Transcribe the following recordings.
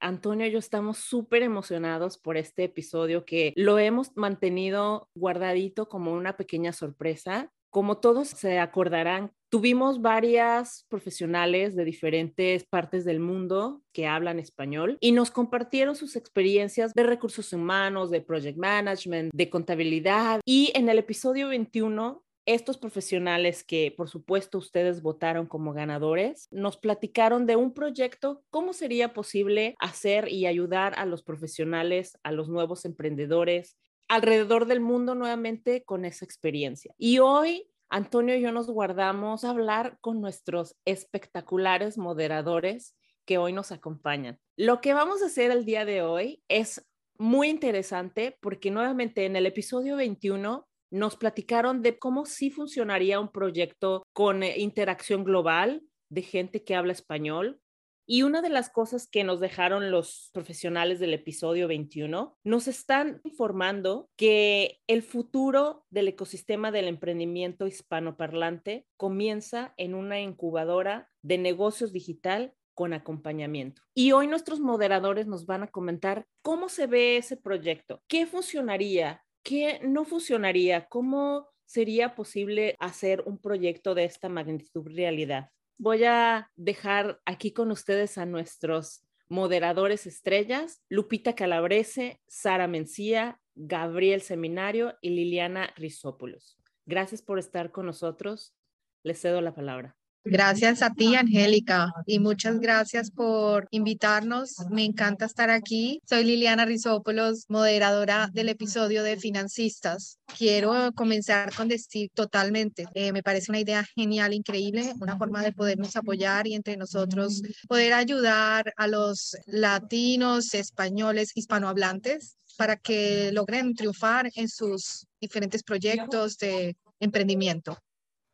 Antonio y yo estamos súper emocionados por este episodio que lo hemos mantenido guardadito como una pequeña sorpresa. Como todos se acordarán, tuvimos varias profesionales de diferentes partes del mundo que hablan español y nos compartieron sus experiencias de recursos humanos, de project management, de contabilidad. Y en el episodio 21 estos profesionales que por supuesto ustedes votaron como ganadores nos platicaron de un proyecto, cómo sería posible hacer y ayudar a los profesionales, a los nuevos emprendedores alrededor del mundo nuevamente con esa experiencia. Y hoy Antonio y yo nos guardamos hablar con nuestros espectaculares moderadores que hoy nos acompañan. Lo que vamos a hacer el día de hoy es muy interesante porque nuevamente en el episodio 21 nos platicaron de cómo sí funcionaría un proyecto con eh, interacción global de gente que habla español. Y una de las cosas que nos dejaron los profesionales del episodio 21, nos están informando que el futuro del ecosistema del emprendimiento hispanoparlante comienza en una incubadora de negocios digital con acompañamiento. Y hoy nuestros moderadores nos van a comentar cómo se ve ese proyecto, qué funcionaría, ¿qué no funcionaría? ¿Cómo sería posible hacer un proyecto de esta magnitud realidad? Voy a dejar aquí con ustedes a nuestros moderadores estrellas, Lupita Calabrese, Sara Mencía, Gabriel Seminario y Liliana Rizópolos. Gracias por estar con nosotros. Les cedo la palabra. Gracias a ti, Angélica, y muchas gracias por invitarnos. Me encanta estar aquí. Soy Liliana Rizópolos, moderadora del episodio de Financistas. Quiero comenzar con decir totalmente, eh, me parece una idea genial, increíble, una forma de podernos apoyar y entre nosotros poder ayudar a los latinos, españoles, hispanohablantes para que logren triunfar en sus diferentes proyectos de emprendimiento.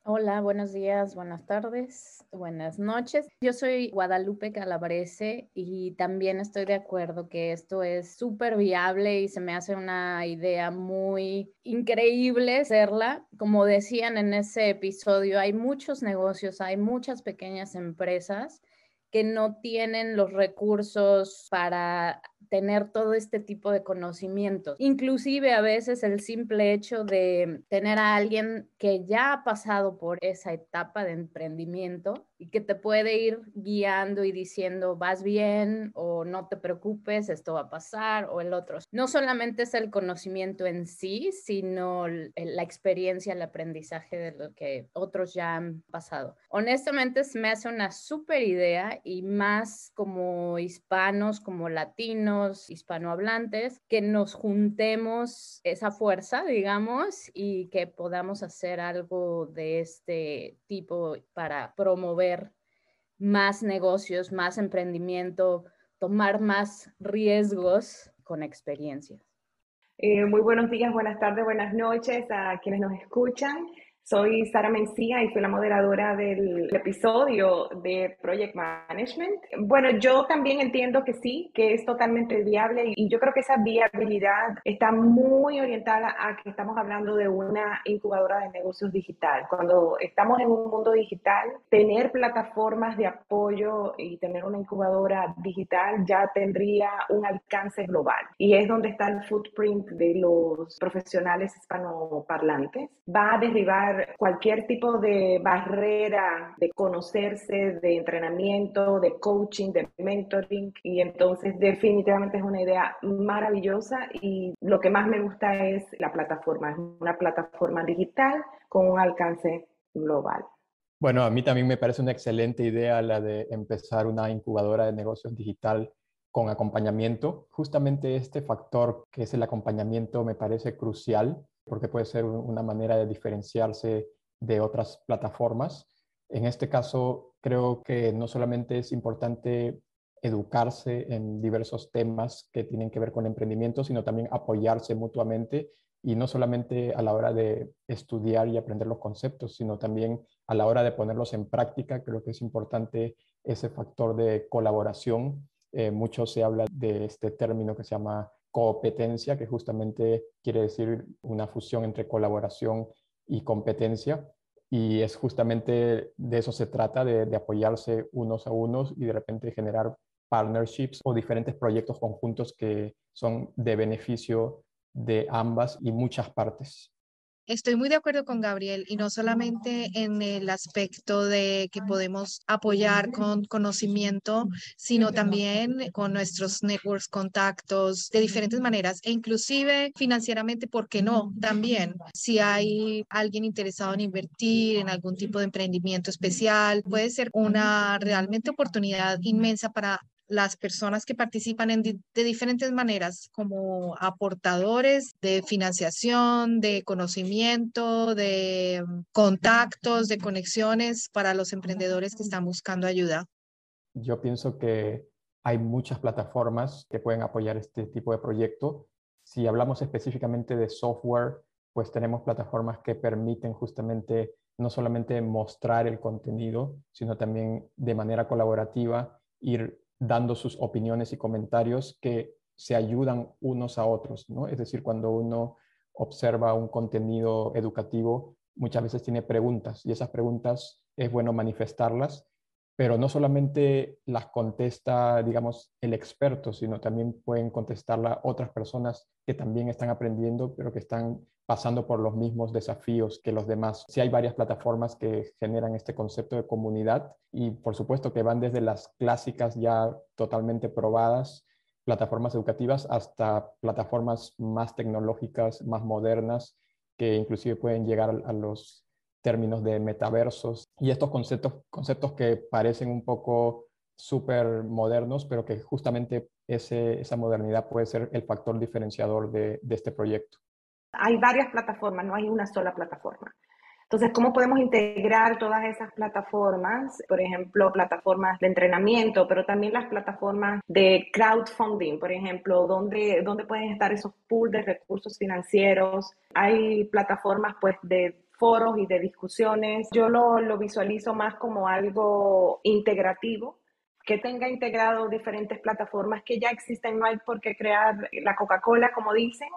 Hola, buenos días, buenas tardes, buenas noches. Yo soy Guadalupe Calabrese y también estoy de acuerdo que esto es súper viable y se me hace una idea muy increíble hacerla. Como decían en ese episodio, hay muchos negocios, hay muchas pequeñas empresas que no tienen los recursos para tener todo este tipo de conocimientos. Inclusive a veces el simple hecho de tener a alguien que ya ha pasado por esa etapa de emprendimiento y que te puede ir guiando y diciendo vas bien o no te preocupes, esto va a pasar o el otro. No solamente es el conocimiento en sí, sino la experiencia, el aprendizaje de lo que otros ya han pasado. Honestamente me hace una súper idea y más como hispanos, como latinos, hispanohablantes, que nos juntemos esa fuerza, digamos, y que podamos hacer algo de este tipo para promover más negocios, más emprendimiento, tomar más riesgos con experiencias. Eh, muy buenos días, buenas tardes, buenas noches a quienes nos escuchan. Soy Sara Mencía y soy la moderadora del episodio de Project Management. Bueno, yo también entiendo que sí, que es totalmente viable y yo creo que esa viabilidad está muy orientada a que estamos hablando de una incubadora de negocios digital. Cuando estamos en un mundo digital, tener plataformas de apoyo y tener una incubadora digital ya tendría un alcance global y es donde está el footprint de los profesionales hispanoparlantes. Va a derribar cualquier tipo de barrera de conocerse, de entrenamiento, de coaching, de mentoring. Y entonces definitivamente es una idea maravillosa y lo que más me gusta es la plataforma. Es una plataforma digital con un alcance global. Bueno, a mí también me parece una excelente idea la de empezar una incubadora de negocios digital con acompañamiento. Justamente este factor que es el acompañamiento me parece crucial porque puede ser una manera de diferenciarse de otras plataformas. En este caso, creo que no solamente es importante educarse en diversos temas que tienen que ver con emprendimiento, sino también apoyarse mutuamente y no solamente a la hora de estudiar y aprender los conceptos, sino también a la hora de ponerlos en práctica. Creo que es importante ese factor de colaboración. Eh, mucho se habla de este término que se llama competencia, que justamente quiere decir una fusión entre colaboración y competencia. y es justamente de eso se trata, de, apoyarse unos a unos y de repente generar partnerships o diferentes proyectos conjuntos que son de beneficio de ambas y muchas partes. Estoy muy de acuerdo con Gabriel y no solamente en el aspecto de que podemos apoyar con conocimiento, sino también con nuestros networks, contactos de diferentes maneras e inclusive financieramente, ¿por qué no? También, si hay alguien interesado en invertir en algún tipo de emprendimiento especial, puede ser una realmente oportunidad inmensa para las personas que participan en de diferentes maneras, como aportadores de financiación, de conocimiento, de mm, contactos, de conexiones para los emprendedores que están buscando ayuda. Yo pienso que hay muchas plataformas que pueden apoyar este tipo de proyecto. Si hablamos específicamente de software, pues tenemos plataformas que permiten justamente no solamente mostrar el contenido, sino también de manera colaborativa ir dando sus opiniones y comentarios que se ayudan unos a otros, ¿no? Es decir, cuando uno observa un contenido educativo, muchas veces tiene preguntas y esas preguntas es bueno manifestarlas, pero no solamente las contesta, digamos, el experto, sino también pueden contestarla otras personas que también están aprendiendo, pero que están pasando por los mismos desafíos que los demás. Sí hay varias plataformas que generan este concepto de comunidad y por supuesto que van desde las clásicas ya totalmente probadas, plataformas educativas, hasta plataformas más tecnológicas, más modernas, que inclusive pueden llegar a los términos de metaversos y estos conceptos, conceptos que parecen un poco súper modernos, pero que justamente ese, esa modernidad puede ser el factor diferenciador de, de este proyecto. Hay varias plataformas, no hay una sola plataforma. Entonces, ¿cómo podemos integrar todas esas plataformas? Por ejemplo, plataformas de entrenamiento, pero también las plataformas de crowdfunding, por ejemplo, ¿dónde, dónde pueden estar esos pools de recursos financieros? Hay plataformas pues de foros y de discusiones. Yo lo, lo visualizo más como algo integrativo, que tenga integrado diferentes plataformas que ya existen. No hay por qué crear la Coca-Cola, como dicen,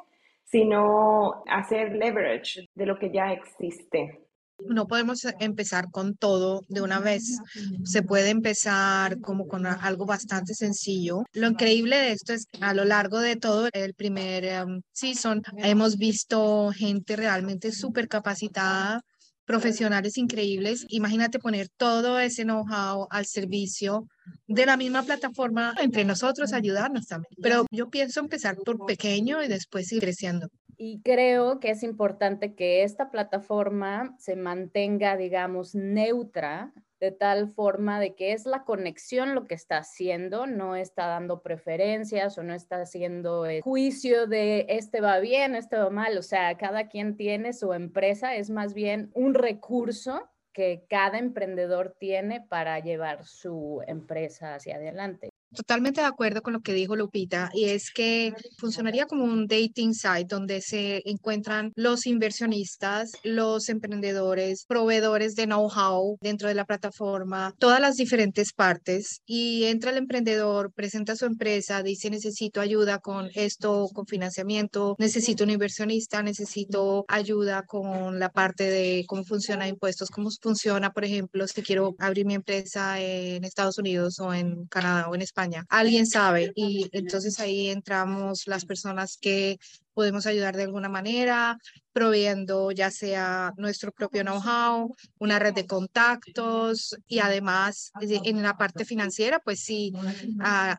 sino hacer leverage de lo que ya existe. No podemos empezar con todo de una vez. Se puede empezar como con algo bastante sencillo. Lo increíble de esto es que a lo largo de todo el primer um, season hemos visto gente realmente súper capacitada profesionales increíbles. Imagínate poner todo ese know-how al servicio de la misma plataforma entre nosotros, ayudarnos también. Pero yo pienso empezar por pequeño y después ir creciendo. Y creo que es importante que esta plataforma se mantenga, digamos, neutra de tal forma de que es la conexión lo que está haciendo, no está dando preferencias o no está haciendo el juicio de este va bien, este va mal, o sea, cada quien tiene su empresa, es más bien un recurso que cada emprendedor tiene para llevar su empresa hacia adelante. Totalmente de acuerdo con lo que dijo Lupita, y es que funcionaría como un dating site donde se encuentran los inversionistas, los emprendedores, proveedores de know-how dentro de la plataforma, todas las diferentes partes, y entra el emprendedor, presenta su empresa, dice necesito ayuda con esto, con financiamiento, necesito un inversionista, necesito ayuda con la parte de cómo funciona impuestos, cómo funciona, por ejemplo, si quiero abrir mi empresa en Estados Unidos o en Canadá o en España Alguien sabe y entonces ahí entramos las personas que podemos ayudar de alguna manera, proveyendo ya sea nuestro propio know-how, una red de contactos y además en la parte financiera, pues si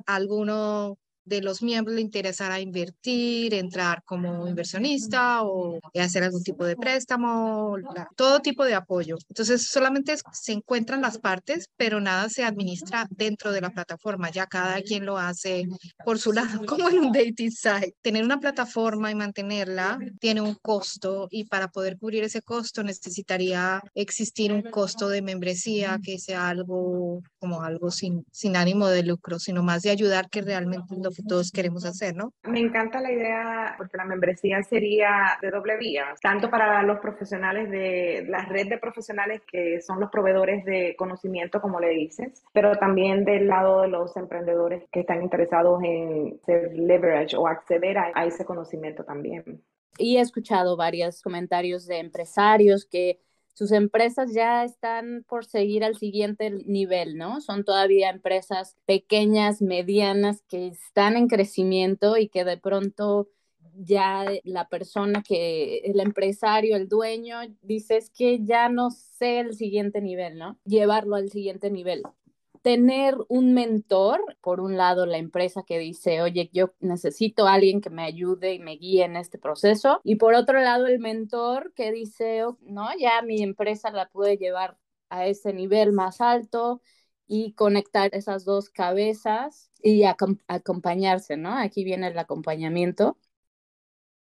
alguno de los miembros le interesará invertir, entrar como inversionista o hacer algún tipo de préstamo, todo tipo de apoyo. Entonces, solamente se encuentran las partes, pero nada se administra dentro de la plataforma. Ya cada quien lo hace por su lado, como en un dating site. Tener una plataforma y mantenerla tiene un costo y para poder cubrir ese costo necesitaría existir un costo de membresía que sea algo como algo sin, sin ánimo de lucro, sino más de ayudar que realmente lo que todos queremos hacer, ¿no? Me encanta la idea porque la membresía sería de doble vía, tanto para los profesionales de la red de profesionales que son los proveedores de conocimiento, como le dices, pero también del lado de los emprendedores que están interesados en ser leverage o acceder a, a ese conocimiento también. Y he escuchado varios comentarios de empresarios que sus empresas ya están por seguir al siguiente nivel, ¿no? Son todavía empresas pequeñas, medianas, que están en crecimiento y que de pronto ya la persona que, el empresario, el dueño, dice es que ya no sé el siguiente nivel, ¿no? Llevarlo al siguiente nivel tener un mentor, por un lado la empresa que dice, oye, yo necesito a alguien que me ayude y me guíe en este proceso, y por otro lado el mentor que dice, oh, no, ya mi empresa la puede llevar a ese nivel más alto y conectar esas dos cabezas y acompañarse, ¿no? Aquí viene el acompañamiento.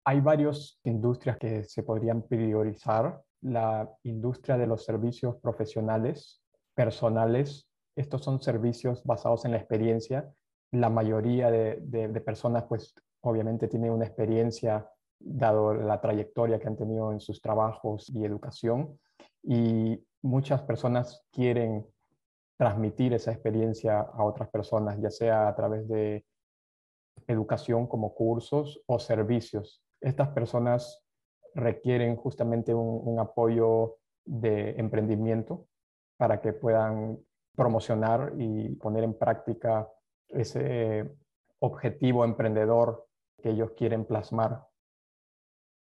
Hay varias industrias que se podrían priorizar. La industria de los servicios profesionales, personales, estos son servicios basados en la experiencia. La mayoría de, personas, pues obviamente tienen una experiencia dado la trayectoria que han tenido en sus trabajos y educación. Y muchas personas quieren transmitir esa experiencia a otras personas, ya sea a través de educación como cursos o servicios. Estas personas requieren justamente un apoyo de emprendimiento para que puedan promocionar y poner en práctica ese objetivo emprendedor que ellos quieren plasmar?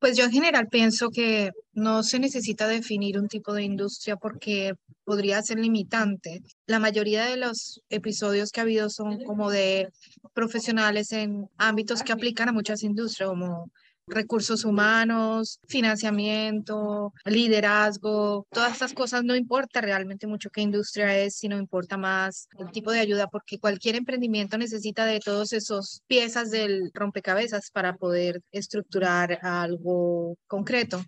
Pues yo en general pienso que no se necesita definir un tipo de industria porque podría ser limitante. La mayoría de los episodios que ha habido son como de profesionales en ámbitos que aplican a muchas industrias, como recursos humanos, financiamiento, liderazgo, todas estas cosas no importa realmente mucho qué industria es, sino importa más el tipo de ayuda porque cualquier emprendimiento necesita de todos esos piezas del rompecabezas para poder estructurar algo concreto.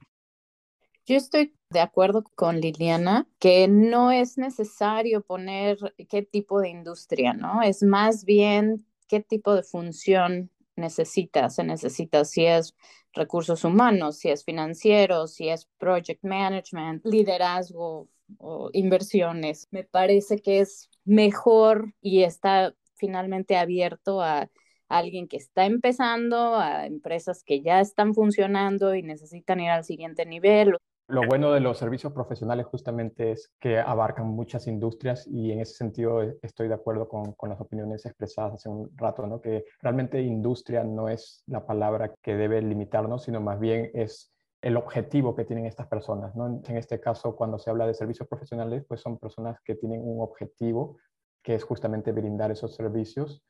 Yo estoy de acuerdo con Liliana que no es necesario poner qué tipo de industria, ¿no? Es más bien qué tipo de función necesita, se necesita, si es recursos humanos, si es financiero, si es project management, liderazgo o inversiones. Me parece que es mejor y está finalmente abierto a alguien que está empezando, a empresas que ya están funcionando y necesitan ir al siguiente nivel. Lo bueno de los servicios profesionales justamente es que abarcan muchas industrias y en ese sentido eh, estoy de acuerdo con, las opiniones expresadas hace un rato, ¿no? que realmente industria no es la palabra que debe limitarnos, sino más bien es el objetivo que tienen estas personas. ¿no? En este caso, cuando se habla de servicios profesionales, pues son personas que tienen un objetivo que es justamente brindar esos servicios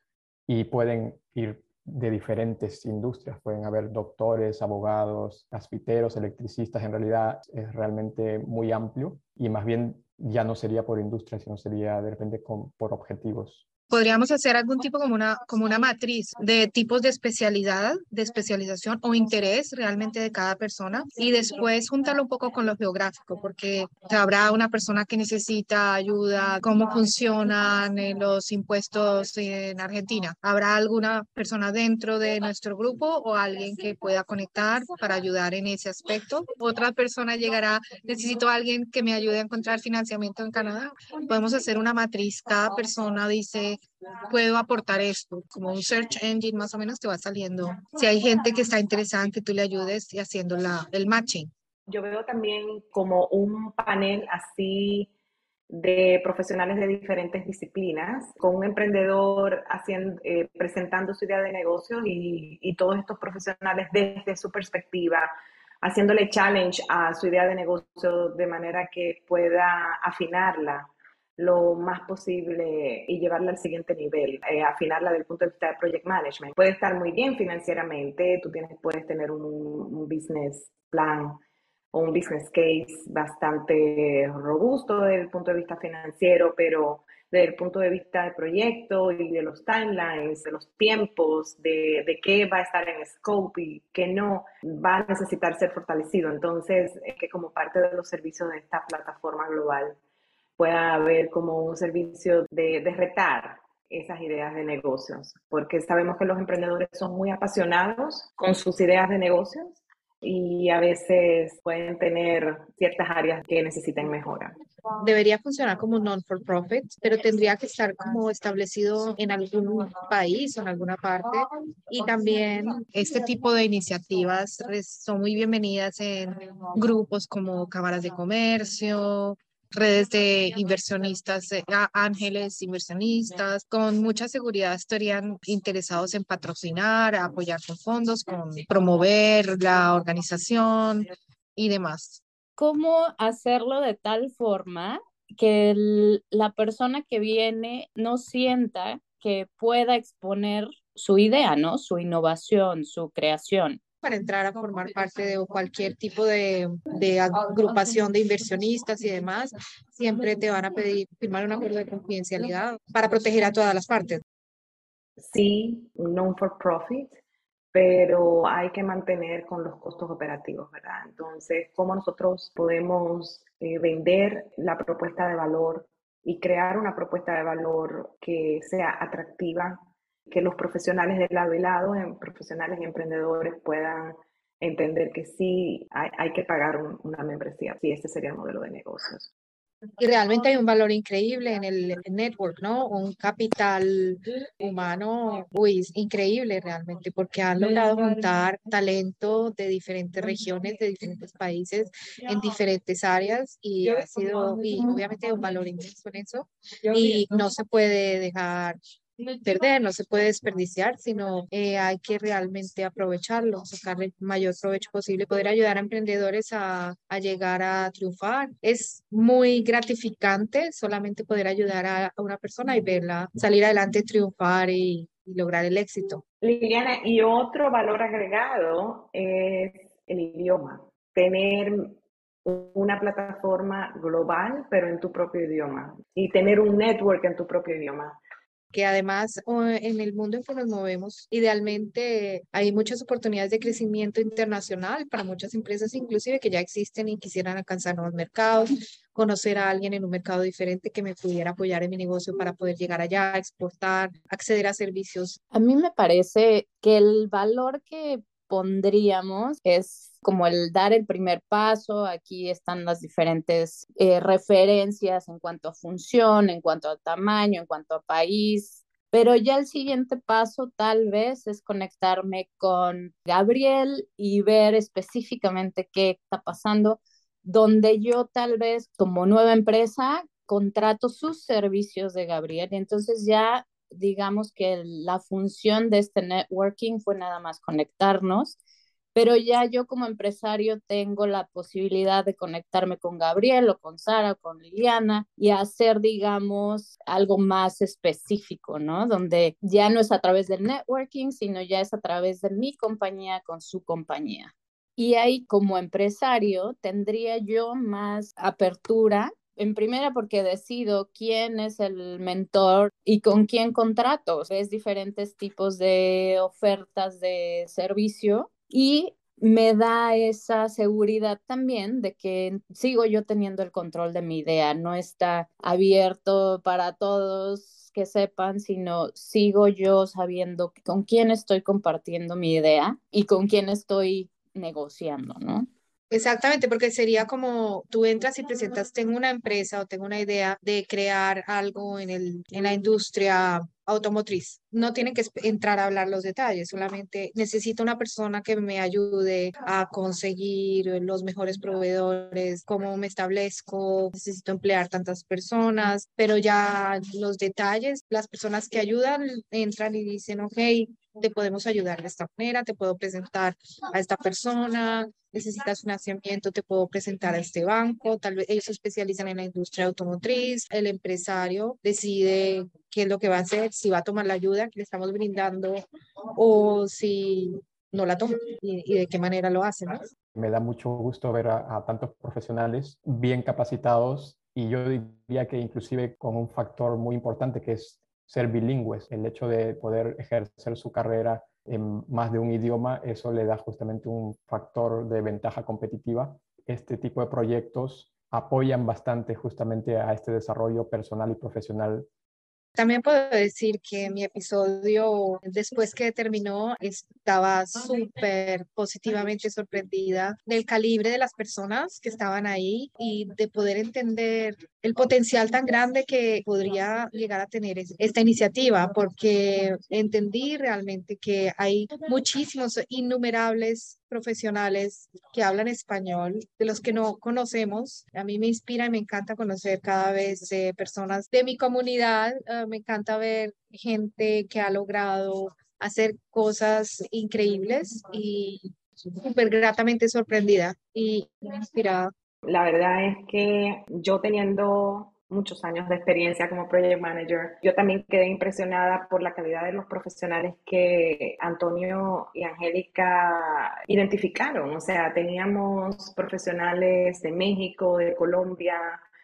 y pueden ir de diferentes industrias. Pueden haber doctores, abogados, gasfiteros, electricistas. En realidad es realmente muy amplio y más bien ya no sería por industria, sino sería de repente por objetivos podríamos hacer algún tipo como una, como una matriz de tipos de especialidad, de especialización o interés realmente de cada persona y después juntarlo un poco con lo geográfico, porque habrá una persona que necesita ayuda, cómo funcionan eh, los impuestos en Argentina. Habrá alguna persona dentro de nuestro grupo o alguien que pueda conectar para ayudar en ese aspecto. Otra persona llegará, necesito a alguien que me ayude a encontrar financiamiento en Canadá. Podemos hacer una matriz, cada persona dice puedo aportar esto, como un search engine más o menos te va saliendo. Si hay gente que está interesada que tú le ayudes y haciendo la, el matching. Yo veo también como un panel así de profesionales de diferentes disciplinas, con un emprendedor haciendo, eh, presentando su idea de negocio y, y todos estos profesionales desde su perspectiva, haciéndole challenge a su idea de negocio de manera que pueda afinarla lo más posible y llevarla al siguiente nivel, eh, afinarla desde el punto de vista de project management. Puede estar muy bien financieramente, tú tienes, puedes tener un, un business plan o un business case bastante robusto desde el punto de vista financiero, pero desde el punto de vista de proyecto y de los timelines, de los tiempos, de, de qué va a estar en scope y qué no, va a necesitar ser fortalecido. Entonces, es que como parte de los servicios de esta plataforma global, pueda haber como un servicio de, de retar esas ideas de negocios, porque sabemos que los emprendedores son muy apasionados con sus ideas de negocios y a veces pueden tener ciertas áreas que necesiten mejora. Debería funcionar como non-for-profit, pero tendría que estar como establecido en algún país o en alguna parte. Y también este tipo de iniciativas son muy bienvenidas en grupos como cámaras de comercio, redes de inversionistas, eh, ángeles inversionistas, con mucha seguridad estarían interesados en patrocinar, apoyar con fondos, con promover la organización y demás. ¿Cómo hacerlo de tal forma que la persona que viene no sienta que pueda exponer su idea, ¿no? Su innovación, su creación para entrar a formar parte de cualquier tipo de, agrupación de inversionistas y demás, siempre te van a pedir firmar un acuerdo de confidencialidad para proteger a todas las partes. Sí, non for profit, pero hay que mantener con los costos operativos, ¿verdad? Entonces, ¿cómo nosotros podemos eh, vender la propuesta de valor y crear una propuesta de valor que sea atractiva que los profesionales del lado y lado, profesionales y emprendedores puedan entender que sí hay, que pagar una membresía, sí, ese sería el modelo de negocios. Y realmente hay un valor increíble en el network, ¿no? Un capital humano, uy, increíble realmente, porque han logrado juntar talento de diferentes regiones, de diferentes países, en diferentes áreas, y ha sido, y obviamente un valor inmenso en eso, y no se puede dejar perder, no se puede desperdiciar, sino eh, hay que realmente aprovecharlo, sacarle el mayor provecho posible, poder ayudar a emprendedores a, a llegar a triunfar. Es muy gratificante solamente poder ayudar a, una persona y verla salir adelante, triunfar y, y lograr el éxito. Liliana, y otro valor agregado es el idioma. Tener una plataforma global, pero en tu propio idioma, y tener un network en tu propio idioma que además en el mundo en que nos movemos, idealmente hay muchas oportunidades de crecimiento internacional para muchas empresas, inclusive que ya existen y quisieran alcanzar nuevos mercados, conocer a alguien en un mercado diferente que me pudiera apoyar en mi negocio para poder llegar allá, exportar, acceder a servicios. A mí me parece que el valor que pondríamos es como el dar el primer paso. Aquí están las diferentes eh, referencias en cuanto a función, en cuanto a tamaño, en cuanto a país. Pero ya el siguiente paso tal vez es conectarme con Gabriel y ver específicamente qué está pasando, donde yo tal vez como nueva empresa contrato sus servicios de Gabriel entonces ya digamos que la función de este networking fue nada más conectarnos pero ya yo como empresario tengo la posibilidad de conectarme con Gabriel o con Sara o con Liliana y hacer, digamos, algo más específico, ¿no? Donde ya no es a través del networking, sino ya es a través de mi compañía con su compañía. Y ahí como empresario tendría yo más apertura en primera porque decido quién es el mentor y con quién contrato. Ves diferentes tipos de ofertas de servicio y me da esa seguridad también de que sigo yo teniendo el control de mi idea, no está abierto para todos que sepan, sino sigo yo sabiendo con quién estoy compartiendo mi idea y con quién estoy negociando, ¿no? Exactamente, porque sería como tú entras y presentas, tengo una empresa o tengo una idea de crear algo en, el, en la industria automotriz. No tienen que entrar a hablar los detalles, solamente necesito una persona que me ayude a conseguir los mejores proveedores, cómo me establezco, necesito emplear tantas personas, pero ya los detalles, las personas que ayudan entran y dicen, ok, te podemos ayudar de esta manera, te puedo presentar a esta persona, necesitas financiamiento, te puedo presentar a este banco, tal vez ellos se especializan en la industria automotriz, el empresario decide qué es lo que va a hacer, si va a tomar la ayuda que le estamos brindando o si no la toma y, de qué manera lo hace. Me da mucho gusto ver a tantos profesionales bien capacitados y yo diría que inclusive con un factor muy importante que es ser bilingües, el hecho de poder ejercer su carrera en más de un idioma, eso le da justamente un factor de ventaja competitiva. Este tipo de proyectos apoyan bastante justamente a este desarrollo personal y profesional También puedo decir que mi episodio, después que terminó, estaba súper positivamente sorprendida del calibre de las personas que estaban ahí y de poder entender el potencial tan grande que podría llegar a tener esta iniciativa, porque entendí realmente que hay muchísimos, innumerables profesionales que hablan español, de los que no conocemos. A mí me inspira y me encanta conocer cada vez personas de mi comunidad. Ah, me encanta ver gente que ha logrado hacer cosas increíbles y súper gratamente sorprendida y inspirada. La verdad es que yo teniendo muchos años de experiencia como project manager. Yo también quedé impresionada por la calidad de los profesionales que Antonio y Angélica identificaron. O sea, teníamos profesionales de México, de Colombia.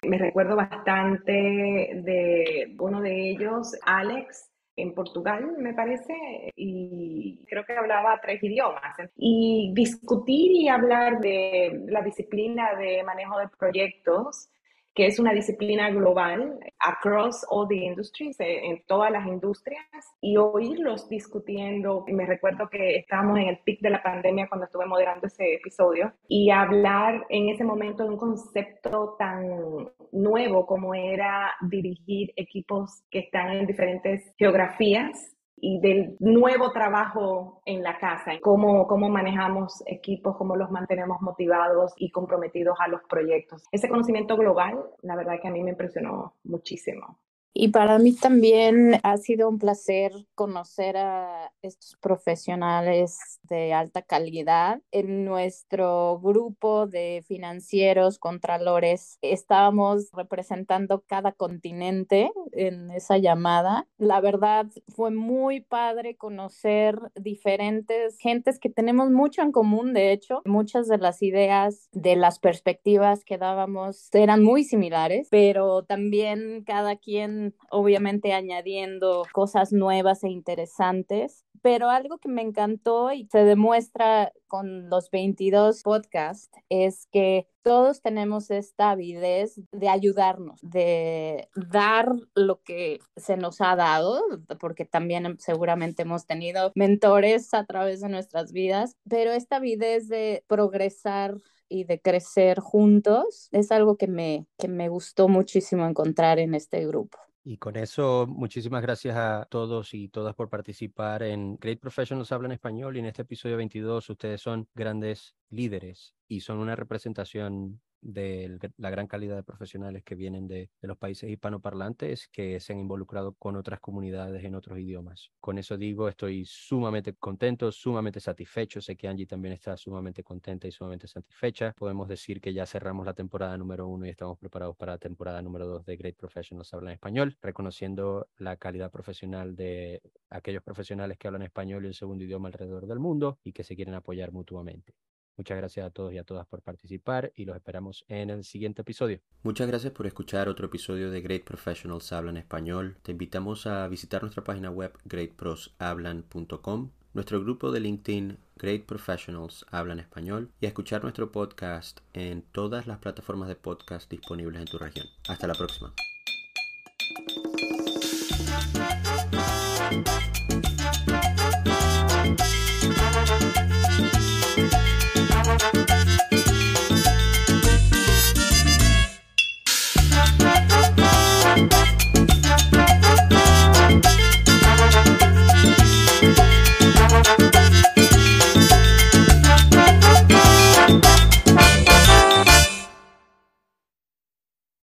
Me recuerdo bastante de uno de ellos, Alex, en Portugal, me parece, y creo que hablaba tres idiomas. Y discutir y hablar de la disciplina de manejo de proyectos que es una disciplina global, across all the industries, eh, en todas las industrias, y oírlos discutiendo. Me recuerdo que estábamos en el pic de la pandemia cuando estuve moderando ese episodio, y hablar en ese momento de un concepto tan nuevo como era dirigir equipos que están en diferentes geografías y del nuevo trabajo en la casa, cómo, cómo manejamos equipos, cómo los mantenemos motivados y comprometidos a los proyectos. Ese conocimiento global, la verdad que a mí me impresionó muchísimo. Y para mí también ha sido un placer conocer a estos profesionales de alta calidad. En nuestro grupo de financieros, contralores, estábamos representando cada continente en esa llamada. La verdad fue muy padre conocer diferentes gentes que tenemos mucho en común, de hecho. Muchas de las ideas, de las perspectivas que dábamos eran muy similares, pero también cada quien obviamente añadiendo cosas nuevas e interesantes. Pero algo que me encantó y se demuestra con los 22 podcasts es que todos tenemos esta avidez de ayudarnos, de dar lo que se nos ha dado, porque también seguramente hemos tenido mentores a través de nuestras vidas, pero esta avidez de progresar y de crecer juntos es algo que me, que me gustó muchísimo encontrar en este grupo. Y con eso, muchísimas gracias a todos y todas por participar en Great Professionals Hablan Español y en este episodio 22 ustedes son grandes líderes y son una representación de la gran calidad de profesionales que vienen de, los países hispanoparlantes que se han involucrado con otras comunidades en otros idiomas. Con eso digo, estoy sumamente contento, sumamente satisfecho. Sé que Angie también está sumamente contenta y sumamente satisfecha. Podemos decir que ya cerramos la temporada número uno y estamos preparados para la temporada número dos de Great Professionals Hablan Español, reconociendo la calidad profesional de aquellos profesionales que hablan español y el segundo idioma alrededor del mundo y que se quieren apoyar mutuamente. Muchas gracias a todos y a todas por participar y los esperamos en el siguiente episodio. Muchas gracias por escuchar otro episodio de Great Professionals Hablan Español. Te invitamos a visitar nuestra página web greatproshablan.com, nuestro grupo de LinkedIn Great Professionals Hablan Español y a escuchar nuestro podcast en todas las plataformas de podcast disponibles en tu región. Hasta la próxima.